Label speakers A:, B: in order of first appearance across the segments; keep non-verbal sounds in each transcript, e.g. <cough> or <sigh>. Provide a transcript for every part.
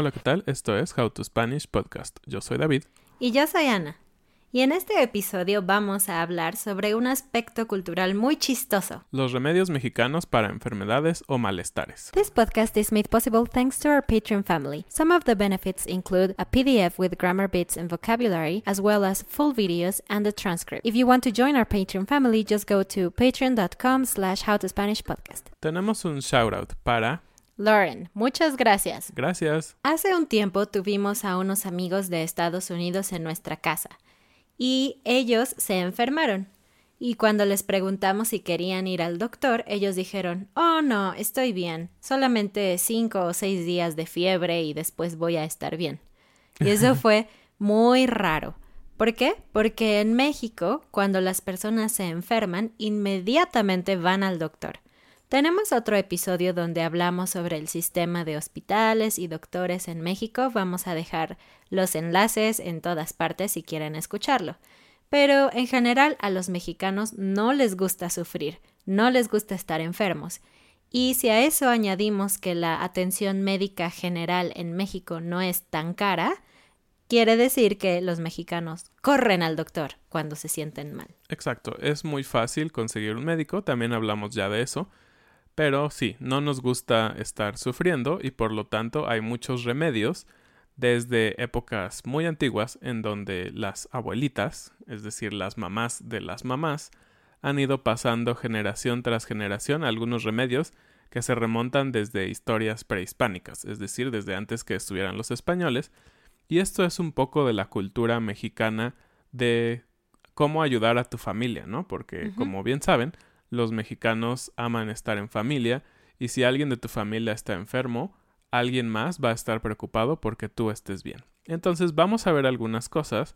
A: Hola, ¿qué tal? Esto es How to Spanish Podcast. Yo soy David.
B: Y yo soy Ana. Y en este episodio vamos a hablar sobre un aspecto cultural muy chistoso.
A: Los remedios mexicanos para enfermedades o malestares.
B: This podcast is made possible thanks to our Patreon family. Some of the benefits include a PDF with grammar bits and vocabulary, as well as full videos and a transcript. If you want to join our Patreon family, just go to patreon.com slash howtospanishpodcast.
A: Tenemos un shoutout para...
B: Lauren, muchas gracias.
A: Gracias.
B: Hace un tiempo tuvimos a unos amigos de Estados Unidos en nuestra casa y ellos se enfermaron. Y cuando les preguntamos si querían ir al doctor, ellos dijeron, oh no, estoy bien, solamente cinco o seis días de fiebre y después voy a estar bien. Y eso <laughs> fue muy raro. ¿Por qué? Porque en México, cuando las personas se enferman, inmediatamente van al doctor. Tenemos otro episodio donde hablamos sobre el sistema de hospitales y doctores en México. Vamos a dejar los enlaces en todas partes si quieren escucharlo. Pero en general a los mexicanos no les gusta sufrir, no les gusta estar enfermos. Y si a eso añadimos que la atención médica general en México no es tan cara, quiere decir que los mexicanos corren al doctor cuando se sienten mal.
A: Exacto, es muy fácil conseguir un médico, también hablamos ya de eso. Pero sí, no nos gusta estar sufriendo y por lo tanto hay muchos remedios desde épocas muy antiguas en donde las abuelitas, es decir, las mamás de las mamás, han ido pasando generación tras generación algunos remedios que se remontan desde historias prehispánicas, es decir, desde antes que estuvieran los españoles, y esto es un poco de la cultura mexicana de cómo ayudar a tu familia, ¿no? Porque, como bien saben, los mexicanos aman estar en familia y si alguien de tu familia está enfermo, alguien más va a estar preocupado porque tú estés bien. Entonces vamos a ver algunas cosas,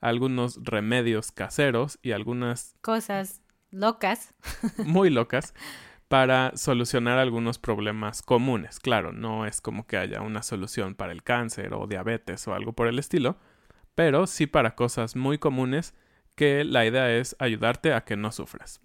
A: algunos remedios caseros y algunas
B: cosas locas, <laughs>
A: muy locas, para solucionar algunos problemas comunes. Claro, no es como que haya una solución para el cáncer o diabetes o algo por el estilo, pero sí para cosas muy comunes que la idea es ayudarte a que no sufras.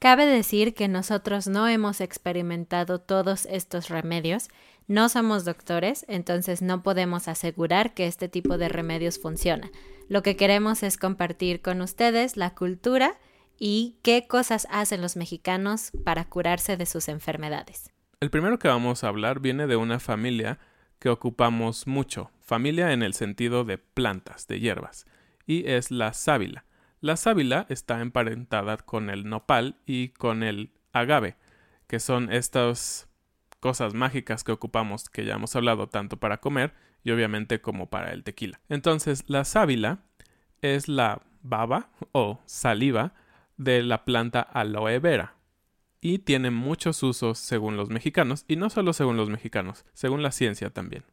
B: Cabe decir que nosotros no hemos experimentado todos estos remedios, No somos doctores, entonces no podemos asegurar que este tipo de remedios funciona. Lo que queremos es compartir con ustedes la cultura y qué cosas hacen los mexicanos para curarse de sus enfermedades.
A: El primero que vamos a hablar viene de una familia que ocupamos mucho, familia en el sentido de plantas, de hierbas, y es la sábila. La sábila está emparentada con el nopal y con el agave, que son estas cosas mágicas que ocupamos, que ya hemos hablado tanto para comer y obviamente como para el tequila. Entonces, la sábila es la baba o saliva de la planta aloe vera y tiene muchos usos según los mexicanos y no solo según los mexicanos, según la ciencia también.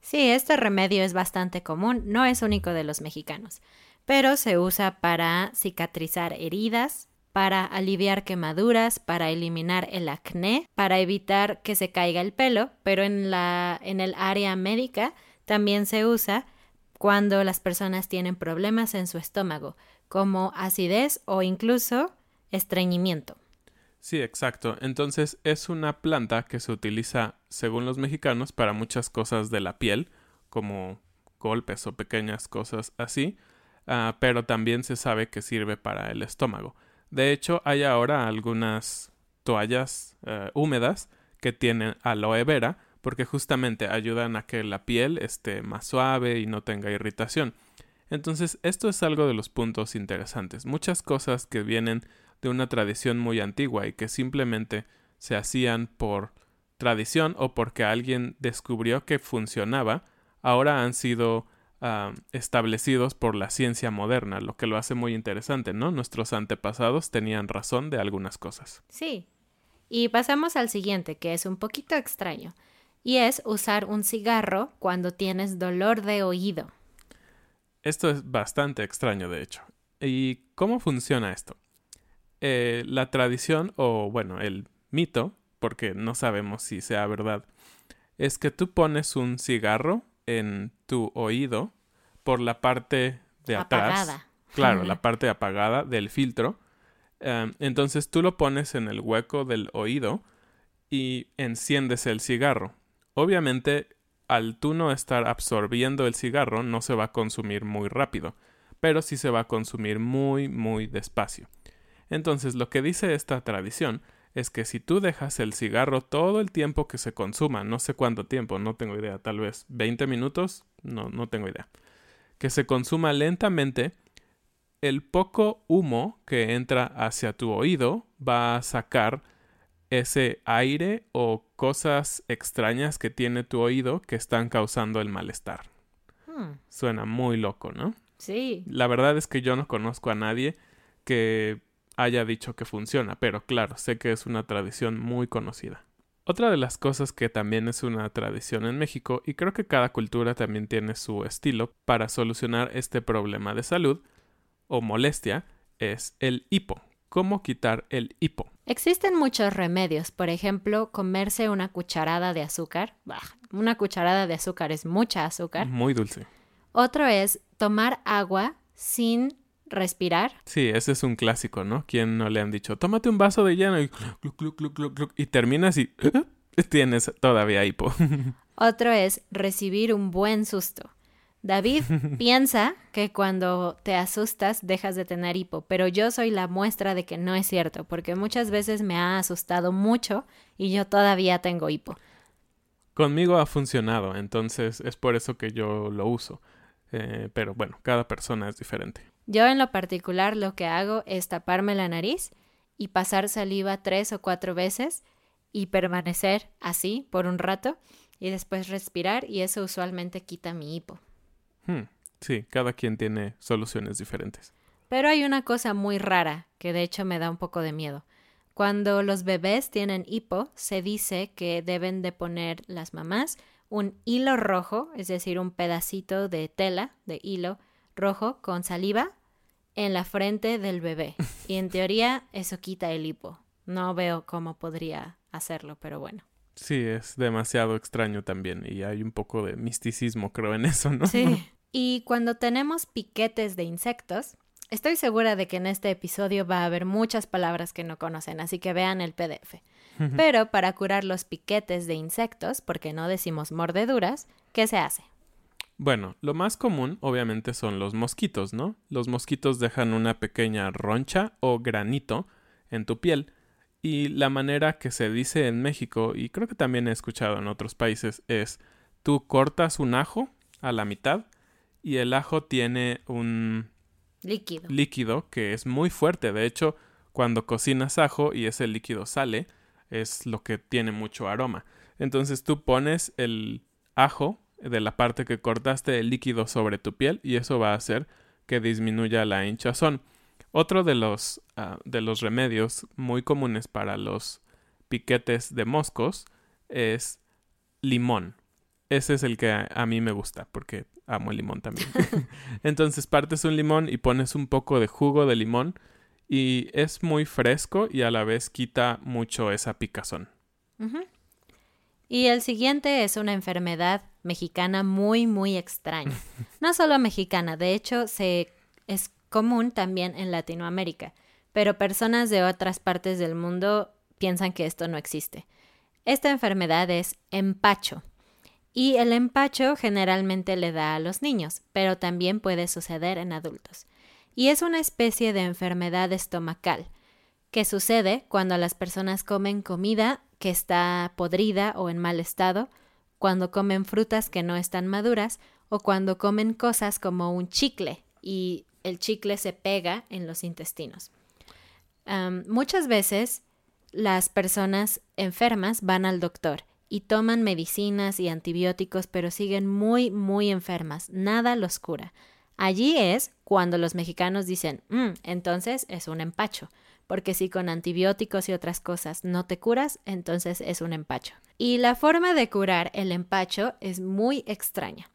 B: Sí, este remedio es bastante común, no es único de los mexicanos, pero se usa para cicatrizar heridas, para aliviar quemaduras, para eliminar el acné, para evitar que se caiga el pelo, pero en, la, en el área médica también se usa cuando las personas tienen problemas en su estómago, como acidez o incluso estreñimiento.
A: Sí, exacto. Entonces es una planta que se utiliza, según los mexicanos, para muchas cosas de la piel, como golpes o pequeñas cosas así, ah, pero también se sabe que sirve para el estómago. De hecho, hay ahora algunas toallas eh, húmedas que tienen aloe vera porque justamente ayudan a que la piel esté más suave y no tenga irritación. Entonces, esto es algo de los puntos interesantes. Muchas cosas que vienen de una tradición muy antigua y que simplemente se hacían por tradición o porque alguien descubrió que funcionaba, ahora han sido Establecidos por la ciencia moderna, lo que lo hace muy interesante, ¿no? Nuestros antepasados tenían razón de algunas cosas.
B: Sí. Y pasamos al siguiente, que es un poquito extraño, y es usar un cigarro cuando tienes dolor de oído.
A: Esto es bastante extraño, de hecho. ¿Y cómo funciona esto? Eh, la tradición, o bueno, el mito, porque no sabemos si sea verdad, es que tú pones un cigarro en tu oído por la parte de atrás. Claro, la parte apagada del filtro. Em, entonces tú lo pones en el hueco del oído y enciendes el cigarro. Obviamente, al tú no estar absorbiendo el cigarro, no se va a consumir muy rápido, pero sí se va a consumir muy, muy despacio. Entonces, lo que dice esta tradición es que si tú dejas el cigarro todo el tiempo que se consuma, no sé cuánto tiempo, no tengo idea, tal vez 20 minutos, no, no tengo idea, que se consuma lentamente, el poco humo que entra hacia tu oído va a sacar ese aire o cosas extrañas que tiene tu oído que están causando el malestar. Hmm. Suena muy loco, ¿no?
B: Sí.
A: La verdad es que yo no conozco a nadie que haya dicho que funciona, pero claro, sé que es una tradición muy conocida. Otra de las cosas que también es una tradición en México, y creo que cada cultura también tiene su estilo para solucionar este problema de salud o molestia, es el hipo. ¿Cómo quitar el hipo?
B: Existen muchos remedios, por ejemplo, comerse una cucharada de azúcar. una cucharada de azúcar es mucha azúcar.
A: Muy dulce.
B: Otro es tomar agua sin respirar.
A: Sí, ese es un clásico, ¿no? ¿Quién no le han dicho, tómate un vaso de lleno y, y terminas y <laughs> tienes todavía hipo? <laughs>
B: Otro es recibir un buen susto. David <laughs> piensa que cuando te asustas dejas de tener hipo, pero yo soy la muestra de que no es cierto, porque muchas veces me ha asustado mucho y yo todavía tengo hipo.
A: Conmigo ha funcionado, entonces es por eso que yo lo uso. Eh, pero bueno, cada persona es diferente.
B: Yo en lo particular lo que hago es taparme la nariz y pasar saliva tres o cuatro veces y permanecer así por un rato y después respirar y eso usualmente quita mi hipo.
A: Hmm, sí, cada quien tiene soluciones diferentes.
B: Pero hay una cosa muy rara que de hecho me da un poco de miedo. Cuando los bebés tienen hipo, se dice que deben de poner las mamás un hilo rojo, es decir, un pedacito de tela, de hilo rojo con saliva en la frente del bebé. Y en teoría eso quita el hipo. No veo cómo podría hacerlo, pero bueno.
A: Sí, es demasiado extraño también y hay un poco de misticismo, creo, en eso, ¿no?
B: Sí. <laughs> Y cuando tenemos piquetes de insectos, estoy segura de que en este episodio va a haber muchas palabras que no conocen, así que vean el PDF. Pero para curar los piquetes de insectos, porque no decimos mordeduras, ¿qué se hace?
A: Bueno, lo más común obviamente son los mosquitos, ¿no? Los mosquitos dejan una pequeña roncha o granito en tu piel y la manera que se dice en México, y creo que también he escuchado en otros países, es tú cortas un ajo a la mitad y el ajo tiene un
B: líquido.
A: líquido que es muy fuerte. De hecho, cuando cocinas ajo y ese líquido sale, es lo que tiene mucho aroma. Entonces tú pones el ajo de la parte que cortaste el líquido sobre tu piel y eso va a hacer que disminuya la hinchazón. Otro de los, ah, de los remedios muy comunes para los piquetes de moscos es limón. Ese es el que a, mí me gusta porque amo el limón también. <laughs> <laughs> Entonces partes un limón y pones un poco de jugo de limón y es muy fresco y a la vez quita mucho esa picazón.
B: Y el siguiente es una enfermedad mexicana muy, muy extraña. <laughs> No solo mexicana, de hecho se, es común también en Latinoamérica, pero personas de otras partes del mundo piensan que esto no existe. Esta enfermedad es empacho. Y el empacho generalmente le da a los niños, pero también puede suceder en adultos. Y es una especie de enfermedad estomacal que sucede cuando las personas comen comida que está podrida o en mal estado, cuando comen frutas que no están maduras o cuando comen cosas como un chicle y el chicle se pega en los intestinos. muchas veces las personas enfermas van al doctor y toman medicinas y antibióticos, pero siguen muy, muy enfermas. Nada los cura. Allí es cuando los mexicanos dicen, mm, entonces es un empacho porque si con antibióticos y otras cosas no te curas, entonces es un empacho. Y la forma de curar el empacho es muy extraña.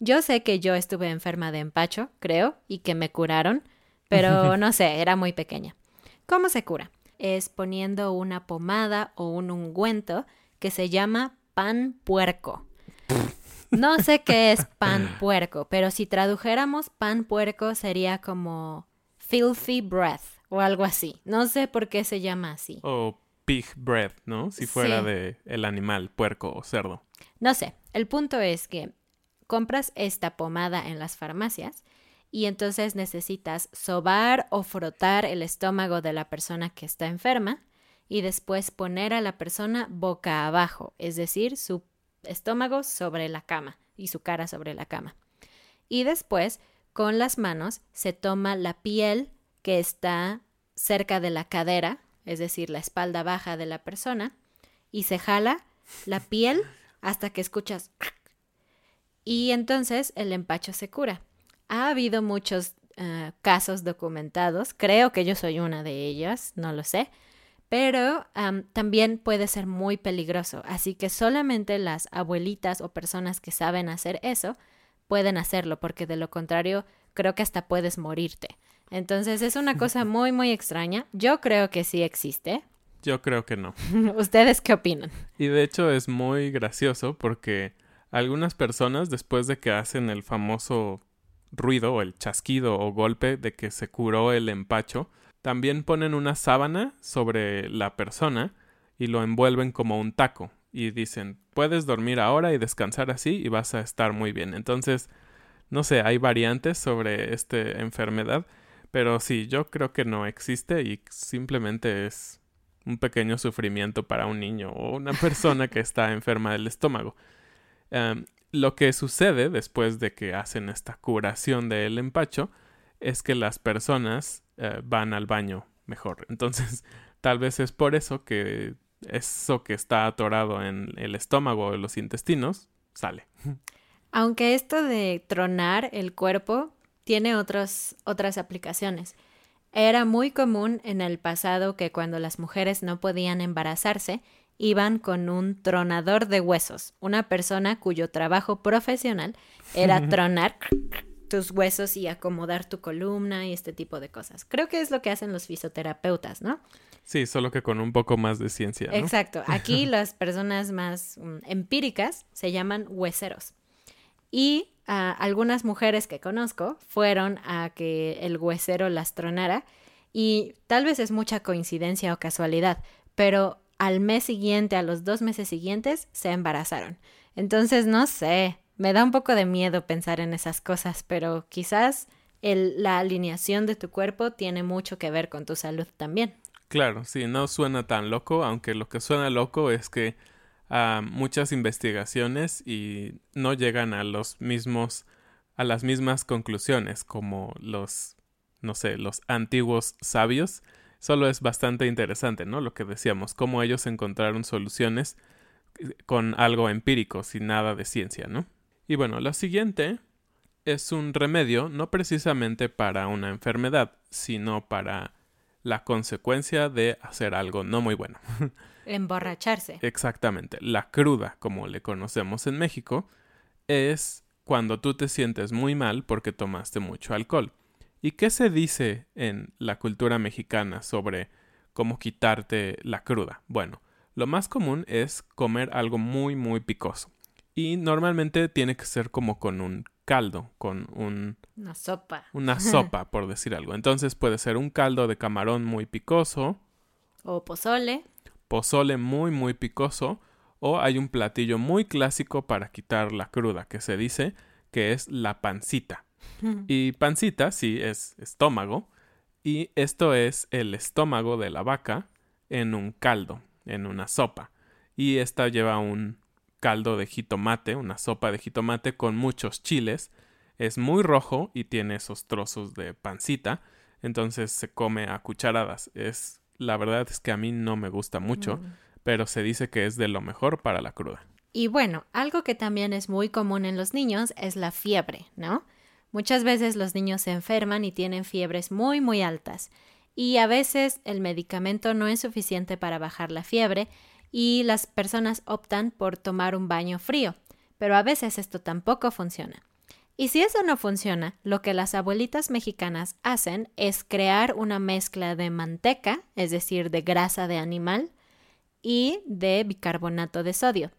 B: Yo sé que yo estuve enferma de empacho, creo, y que me curaron, pero <laughs> no sé, era muy pequeña. ¿Cómo se cura? Es poniendo una pomada o un ungüento que se llama pan puerco. No sé qué es pan <laughs> puerco, pero si tradujéramos pan puerco sería como filthy breath o algo así. No sé por qué se llama así.
A: O pig breath, ¿no? Si fuera de el animal, puerco o cerdo.
B: No sé. El punto es que compras esta pomada en las farmacias y entonces necesitas sobar o frotar el estómago de la persona que está enferma y después poner a la persona boca abajo, es decir, su estómago sobre la cama y su cara sobre la cama. Y después, con las manos, se toma la piel que está cerca de la cadera, es decir, la espalda baja de la persona, y se jala la piel hasta que escuchas y entonces el empacho se cura. Ha habido muchos eh, casos documentados, creo que yo soy una de ellas, no lo sé, pero también puede ser muy peligroso, así que solamente las abuelitas o personas que saben hacer eso pueden hacerlo, porque de lo contrario creo que hasta puedes morirte. Entonces es una cosa muy, muy extraña. Yo creo que sí existe.
A: Yo creo que no. <laughs>
B: ¿Ustedes qué opinan?
A: Y de hecho es muy gracioso porque algunas personas después de que hacen el famoso ruido o el chasquido o golpe de que se curó el empacho, también ponen una sábana sobre la persona y lo envuelven como un taco y dicen, puedes dormir ahora y descansar así y vas a estar muy bien. Entonces, no sé, hay variantes sobre esta enfermedad pero sí, yo creo que no existe y simplemente es un pequeño sufrimiento para un niño o una persona que <laughs> está enferma del estómago. Em, lo que sucede después de que hacen esta curación del empacho es que las personas eh, van al baño mejor. Entonces, <laughs> tal vez es por eso que eso que está atorado en el estómago o los intestinos sale. <laughs>
B: Aunque esto de tronar el cuerpo tiene otras aplicaciones. Era muy común en el pasado que cuando las mujeres no podían embarazarse, iban con un tronador de huesos, una persona cuyo trabajo profesional era tronar tus huesos y acomodar tu columna y este tipo de cosas. Creo que es lo que hacen los fisioterapeutas, ¿no?
A: Sí, solo que con un poco más de ciencia.
B: Exacto. Aquí <laughs> las personas más mm, empíricas se llaman hueseros. Y algunas mujeres que conozco fueron a que el huesero las tronara y tal vez es mucha coincidencia o casualidad, pero al mes siguiente, a los dos meses siguientes, se embarazaron. Entonces, no sé, me da un poco de miedo pensar en esas cosas, pero quizás la alineación de tu cuerpo tiene mucho que ver con tu salud también.
A: Claro, sí, no suena tan loco, aunque lo que suena loco es que a muchas investigaciones y no llegan a los mismos a las mismas conclusiones como los no sé, los antiguos sabios. Solo es bastante interesante, ¿no? Lo que decíamos, cómo ellos encontraron soluciones con algo empírico, sin nada de ciencia, ¿no? Y bueno, lo siguiente es un remedio no precisamente para una enfermedad, sino para la consecuencia de hacer algo no muy bueno. <laughs>
B: Emborracharse.
A: Exactamente. La cruda, como le conocemos en México, es cuando tú te sientes muy mal porque tomaste mucho alcohol. ¿Y qué se dice en la cultura mexicana sobre cómo quitarte la cruda? Bueno, lo más común es comer algo muy muy picoso. Y normalmente tiene que ser como con un caldo, con un...
B: Una sopa.
A: Una <laughs> sopa, por decir algo. Entonces puede ser un caldo de camarón muy picoso.
B: O pozole
A: pozole muy muy picoso o hay un platillo muy clásico para quitar la cruda que se dice que es la pancita. <laughs> Y pancita sí es estómago y esto es el estómago de la vaca en un caldo, en una sopa. Y esta lleva un caldo de jitomate, una sopa de jitomate con muchos chiles. Es muy rojo y tiene esos trozos de pancita, entonces se come a cucharadas. Es la verdad es que a mí no me gusta mucho, mm. pero se dice que es de lo mejor para la cruda.
B: Y bueno, algo que también es muy común en los niños es la fiebre, ¿no? Muchas veces los niños se enferman y tienen fiebres muy, muy altas. Y a veces el medicamento no es suficiente para bajar la fiebre y las personas optan por tomar un baño frío. Pero a veces esto tampoco funciona. Y si eso no funciona, lo que las abuelitas mexicanas hacen es crear una mezcla de manteca, es decir, de grasa de animal, y de bicarbonato de sodio.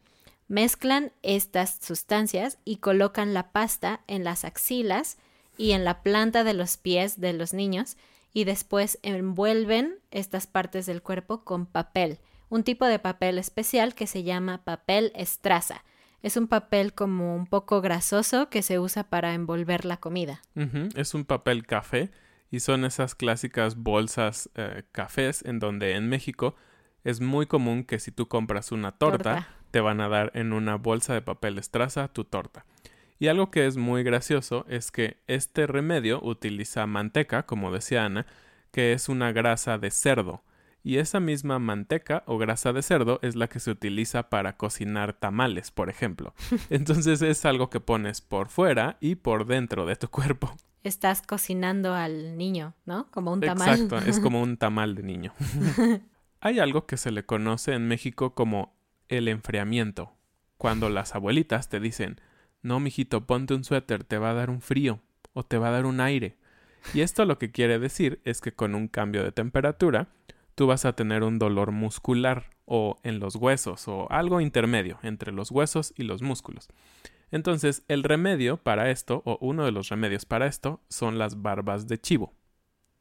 B: Mezclan estas sustancias y colocan la pasta en las axilas y en la planta de los pies de los niños y después envuelven estas partes del cuerpo con papel, un tipo de papel especial que se llama papel estraza es un papel como un poco grasoso que se usa para envolver la comida.
A: Es un papel café y son esas clásicas bolsas eh, cafés en donde en México es muy común que si tú compras una torta, te van a dar en una bolsa de papel estraza tu torta. Y algo que es muy gracioso es que este remedio utiliza manteca, como decía Ana, que es una grasa de cerdo y esa misma manteca o grasa de cerdo es la que se utiliza para cocinar tamales, por ejemplo. <laughs> Entonces es algo que pones por fuera y por dentro de tu cuerpo.
B: Estás cocinando al niño, ¿no? Como un tamal.
A: Exacto, es como un <laughs> tamal de niño. <laughs> Hay algo que se le conoce en México como el enfriamiento, cuando las abuelitas te dicen, no, mijito, ponte un suéter, te va a dar un frío o te va a dar un aire. Y esto lo que quiere decir es que con un cambio de temperatura, tú vas a tener un dolor muscular o en los huesos o algo intermedio entre los huesos y los músculos. Entonces, el remedio para esto, o uno de los remedios para esto, son las barbas de chivo.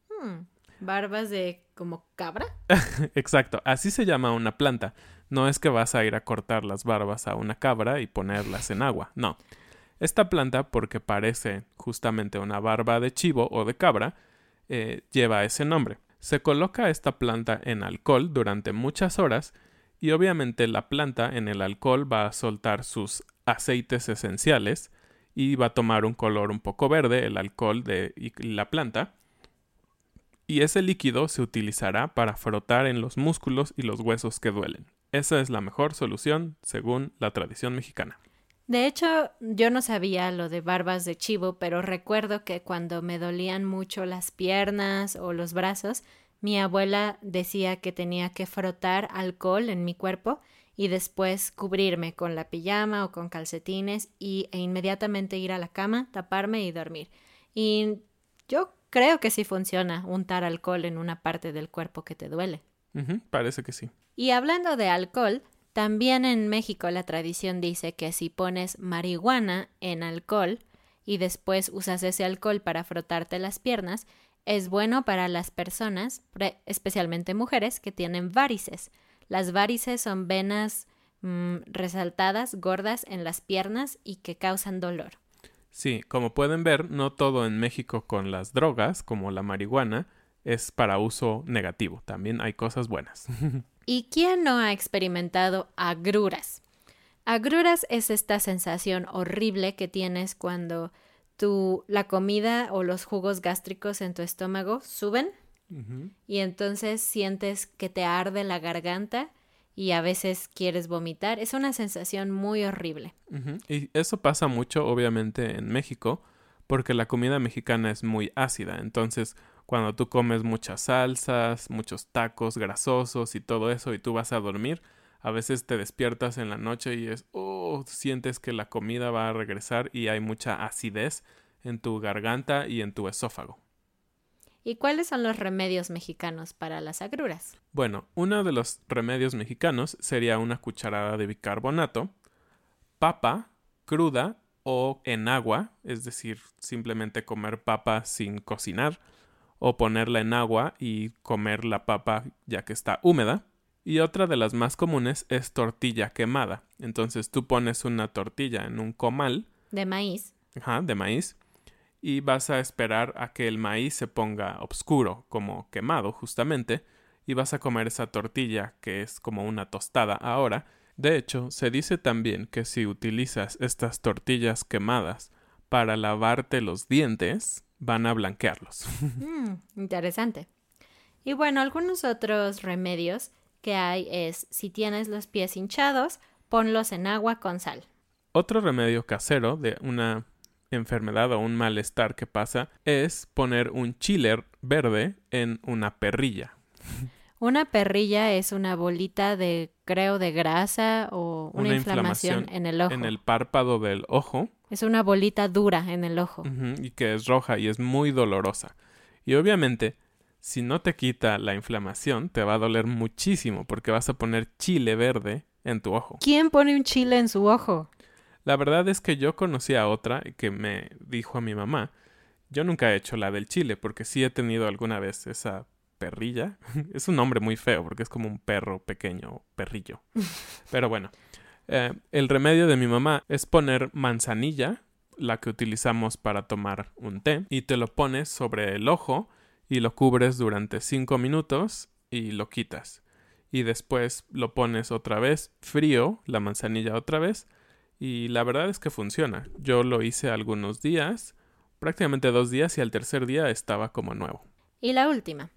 B: Hmm, ¿Barbas de como cabra? <laughs>
A: Exacto, así se llama una planta. No es que vas a ir a cortar las barbas a una cabra y ponerlas en agua, no. Esta planta, porque parece justamente una barba de chivo o de cabra, eh, lleva ese nombre. Se coloca esta planta en alcohol durante muchas horas y obviamente la planta en el alcohol va a soltar sus aceites esenciales y va a tomar un color un poco verde el alcohol de la planta y ese líquido se utilizará para frotar en los músculos y los huesos que duelen. Esa es la mejor solución según la tradición mexicana.
B: De hecho, yo no sabía lo de barbas de chivo, pero recuerdo que cuando me dolían mucho las piernas o los brazos, mi abuela decía que tenía que frotar alcohol en mi cuerpo y después cubrirme con la pijama o con calcetines y, e inmediatamente ir a la cama, taparme y dormir. Y yo creo que sí funciona untar alcohol en una parte del cuerpo que te duele.
A: parece que sí.
B: Y hablando de alcohol, también en México la tradición dice que si pones marihuana en alcohol y después usas ese alcohol para frotarte las piernas, es bueno para las personas, especialmente mujeres, que tienen varices. Las varices son venas mm, resaltadas, gordas en las piernas y que causan dolor.
A: Sí, como pueden ver, no todo en México con las drogas, como la marihuana, es para uso negativo. También hay cosas buenas. <laughs>
B: ¿Y quién no ha experimentado agruras? Agruras es esta sensación horrible que tienes cuando tu, la comida o los jugos gástricos en tu estómago suben y entonces sientes que te arde la garganta y a veces quieres vomitar. Es una sensación muy horrible.
A: Y eso pasa mucho, obviamente, en México, porque la comida mexicana es muy ácida. Entonces, cuando tú comes muchas salsas, muchos tacos grasosos y todo eso, y tú vas a dormir, a veces te despiertas en la noche y es, oh, sientes que la comida va a regresar y hay mucha acidez en tu garganta y en tu esófago.
B: ¿Y cuáles son los remedios mexicanos para las agruras?
A: Bueno, uno de los remedios mexicanos sería una cucharada de bicarbonato, papa cruda o en agua, es decir, simplemente comer papa sin cocinar, o ponerla en agua y comer la papa ya que está húmeda. Y otra de las más comunes es tortilla quemada. Entonces tú pones una tortilla en un comal.
B: De maíz.
A: Ajá, de maíz y vas a esperar a que el maíz se ponga oscuro, como quemado justamente, y vas a comer esa tortilla que es como una tostada ahora. De hecho, se dice también que si utilizas estas tortillas quemadas para lavarte los dientes, van a blanquearlos. <laughs>
B: Mm, interesante. Y bueno, algunos otros remedios que hay es si tienes los pies hinchados, ponlos en agua con sal.
A: Otro remedio casero de una enfermedad o un malestar que pasa es poner un chile verde en una perrilla. <laughs>
B: Una perrilla es una bolita de, creo, de grasa o una, inflamación, en el ojo.
A: En el párpado del ojo.
B: Es una bolita dura en el ojo.
A: y que es roja y es muy dolorosa. Y obviamente, si no te quita la inflamación, te va a doler muchísimo porque vas a poner chile verde en tu ojo.
B: ¿Quién pone un chile en su ojo?
A: La verdad es que yo conocí a otra que me dijo a mi mamá, yo nunca he hecho la del chile porque sí he tenido alguna vez esa perrilla. <laughs> es un nombre muy feo porque es como un perro pequeño, perrillo. <laughs> Pero bueno, eh, el remedio de mi mamá es poner manzanilla, la que utilizamos para tomar un té, y te lo pones sobre el ojo y lo cubres durante cinco minutos y lo quitas. Y después lo pones otra vez frío, la manzanilla otra vez, y la verdad es que funciona. Yo lo hice algunos días, prácticamente dos días y al tercer día estaba como nuevo.
B: Y la última.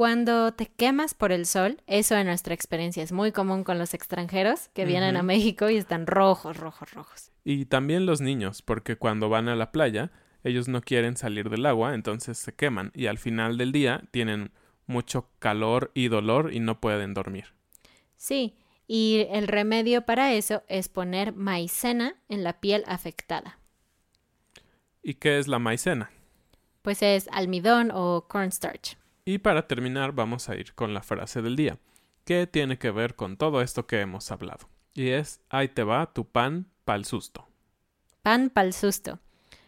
B: Cuando te quemas por el sol, eso en nuestra experiencia es muy común con los extranjeros que vienen a México y están rojos, rojos, rojos.
A: Y también los niños, porque cuando van a la playa, ellos no quieren salir del agua, entonces se queman y al final del día tienen mucho calor y dolor y no pueden dormir.
B: Sí, y el remedio para eso es poner maicena en la piel afectada.
A: ¿Y qué es la maicena?
B: Pues es almidón o cornstarch.
A: Y para terminar vamos a ir con la frase del día, que tiene que ver con todo esto que hemos hablado. Y es, ahí te va tu pan pa'l susto.
B: Pan pa'l susto.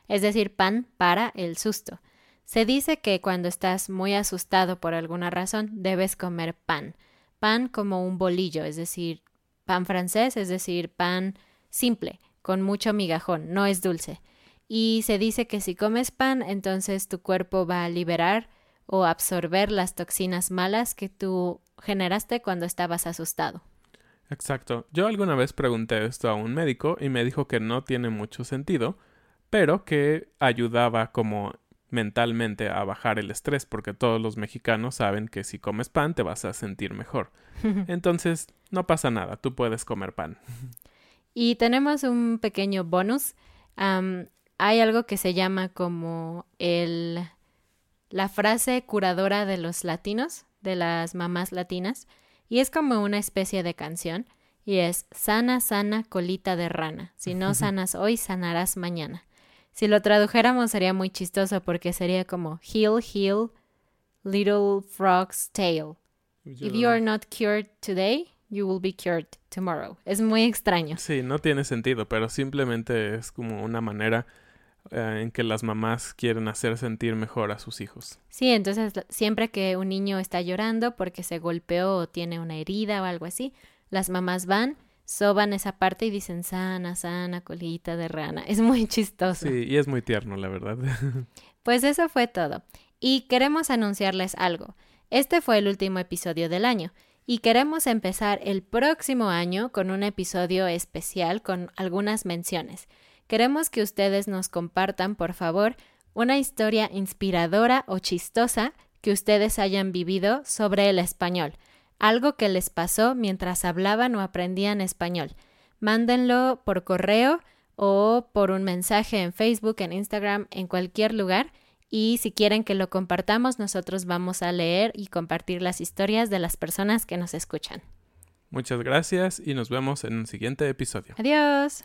B: Es decir, pan para el susto. Se dice que cuando estás muy asustado por alguna razón, debes comer pan pan como un bolillo, es decir, pan francés, es decir, pan simple, con mucho migajón, no es dulce. Y se dice que si comes pan, entonces tu cuerpo va a liberar o absorber las toxinas malas que tú generaste cuando estabas asustado.
A: Exacto. Yo alguna vez pregunté esto a un médico y me dijo que no tiene mucho sentido, pero que ayudaba como mentalmente a bajar el estrés, porque todos los mexicanos saben que si comes pan te vas a sentir mejor. <laughs> Entonces, no pasa nada, tú puedes comer pan.
B: Y tenemos un pequeño bonus. hay algo que se llama como el la frase curadora de los latinos, de las mamás latinas, y es como una especie de canción, y es sana, sana, colita de rana. Si no sanas hoy, sanarás mañana. Si lo tradujéramos sería muy chistoso porque sería como Heal, heal, little frog's tail. If you are not cured today, you will be cured tomorrow. Es muy extraño.
A: Sí, no tiene sentido, pero simplemente es como una manera en que las mamás quieren hacer sentir mejor a sus hijos.
B: Sí, entonces siempre que un niño está llorando porque se golpeó o tiene una herida o algo así, las mamás van, soban esa parte y dicen sana, sana, colita de rana. <laughs> Es muy chistoso.
A: Sí, y es muy tierno, la verdad. <laughs>
B: Pues eso fue todo. Y queremos anunciarles algo. Este fue el último episodio del año y queremos empezar el próximo año con un episodio especial con algunas menciones. Queremos que ustedes nos compartan, por favor, una historia inspiradora o chistosa que ustedes hayan vivido sobre el español, algo que les pasó mientras hablaban o aprendían español. Mándenlo por correo o por un mensaje en Facebook, en Instagram, en cualquier lugar. Y si quieren que lo compartamos, nosotros vamos a leer y compartir las historias de las personas que nos escuchan.
A: Muchas gracias y nos vemos en un siguiente episodio.
B: Adiós.